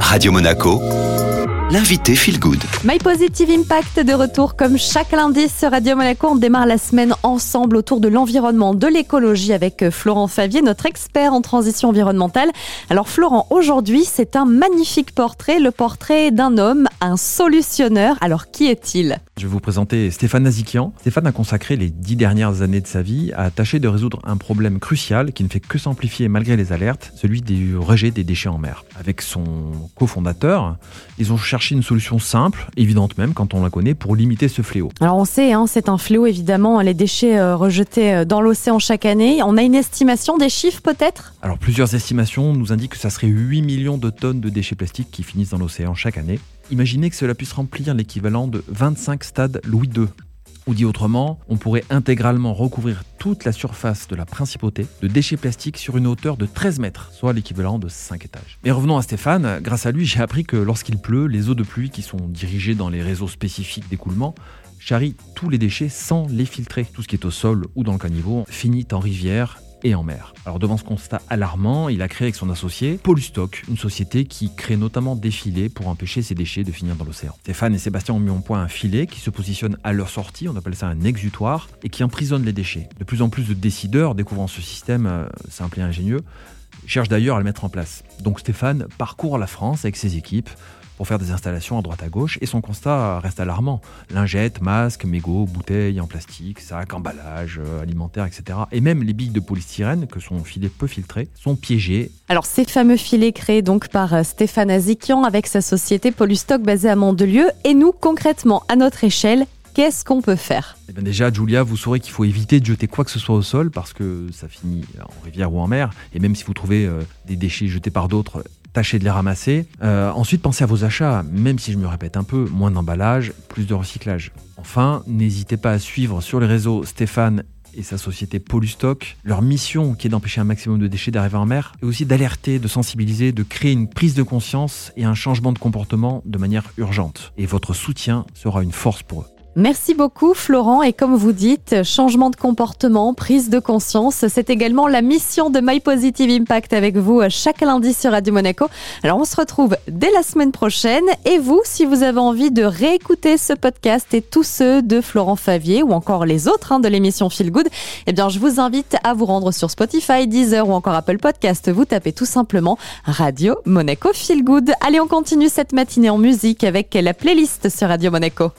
Radio Monaco, l'invité Feel Good. My Positive Impact de retour comme chaque lundi sur Radio Monaco. On démarre la semaine ensemble autour de l'environnement, de l'écologie avec euh, Florent Favier, notre expert en transition environnementale. Alors Florent, aujourd'hui c'est un magnifique portrait, le portrait d'un homme, un solutionneur. Alors qui est-il? Je vais vous présenter Stéphane Nazikian. Stéphane a consacré les dix dernières années de sa vie à tâcher de résoudre un problème crucial qui ne fait que s'amplifier malgré les alertes, celui du rejet des déchets en mer. Avec son cofondateur, ils ont cherché une solution simple, évidente même quand on la connaît, pour limiter ce fléau. Alors on sait, hein, c'est un fléau évidemment, les déchets euh, rejetés euh, dans l'océan chaque année. On a une estimation des chiffres peut-être? Alors plusieurs estimations nous indiquent que ça serait 8 millions de tonnes de déchets plastiques qui finissent dans l'océan chaque année. Imaginez que cela puisse remplir l'équivalent de 25 stades Louis II. Ou dit autrement, on pourrait intégralement recouvrir toute la surface de la principauté de déchets plastiques sur une hauteur de 13 mètres, soit l'équivalent de 5 étages. Mais revenons à Stéphane, grâce à lui j'ai appris que lorsqu'il pleut, les eaux de pluie qui sont dirigées dans les réseaux spécifiques d'écoulement charrient tous les déchets sans les filtrer. Tout ce qui est au sol ou dans le caniveau finit en rivière et en mer. Alors devant ce constat alarmant, il a créé avec son associé Polystock, une société qui crée notamment des filets pour empêcher ces déchets de finir dans l'océan. Stéphane et Sébastien ont mis en point un filet qui se positionne à leur sortie, on appelle ça un exutoire, et qui emprisonne les déchets. De plus en plus de décideurs découvrant ce système euh, simple et ingénieux cherchent d'ailleurs à le mettre en place. Donc Stéphane parcourt la France avec ses équipes pour faire des installations à droite à gauche et son constat reste alarmant. Lingettes, masques, mégots, bouteilles en plastique, sacs, emballages euh, alimentaires, etc. Et même les billes de polystyrène, que son filet peu filtré, sont piégées. Alors ces fameux filets créés donc par euh, Stéphane Azikian avec sa société Polystock basée à Mandelieu et nous concrètement à notre échelle, qu'est-ce qu'on peut faire? Eh bien Déjà, Julia, vous saurez qu'il faut éviter de jeter quoi que ce soit au sol parce que ça finit en rivière ou en mer. Et même si vous trouvez euh, des déchets jetés par d'autres, tâchez de les ramasser. Euh, ensuite, pensez à vos achats, même si je me répète un peu, moins d'emballage, plus de recyclage. Enfin, n'hésitez pas à suivre sur les réseaux Stéphane et sa société Polystock. Leur mission, qui est d'empêcher un maximum de déchets d'arriver en mer, est aussi d'alerter, de sensibiliser, de créer une prise de conscience et un changement de comportement de manière urgente. Et votre soutien sera une force pour eux. Merci beaucoup Florent et comme vous dites, changement de comportement, prise de conscience, c'est également la mission de My Positive Impact avec vous chaque lundi sur Radio Monaco. Alors on se retrouve dès la semaine prochaine et vous, si vous avez envie de réécouter ce podcast et tous ceux de Florent Favier ou encore les autres hein, de l'émission Feel Good, eh bien je vous invite à vous rendre sur Spotify, Deezer ou encore Apple Podcast. Vous tapez tout simplement Radio Monaco Feel Good. Allez, on continue cette matinée en musique avec la playlist sur Radio Monaco.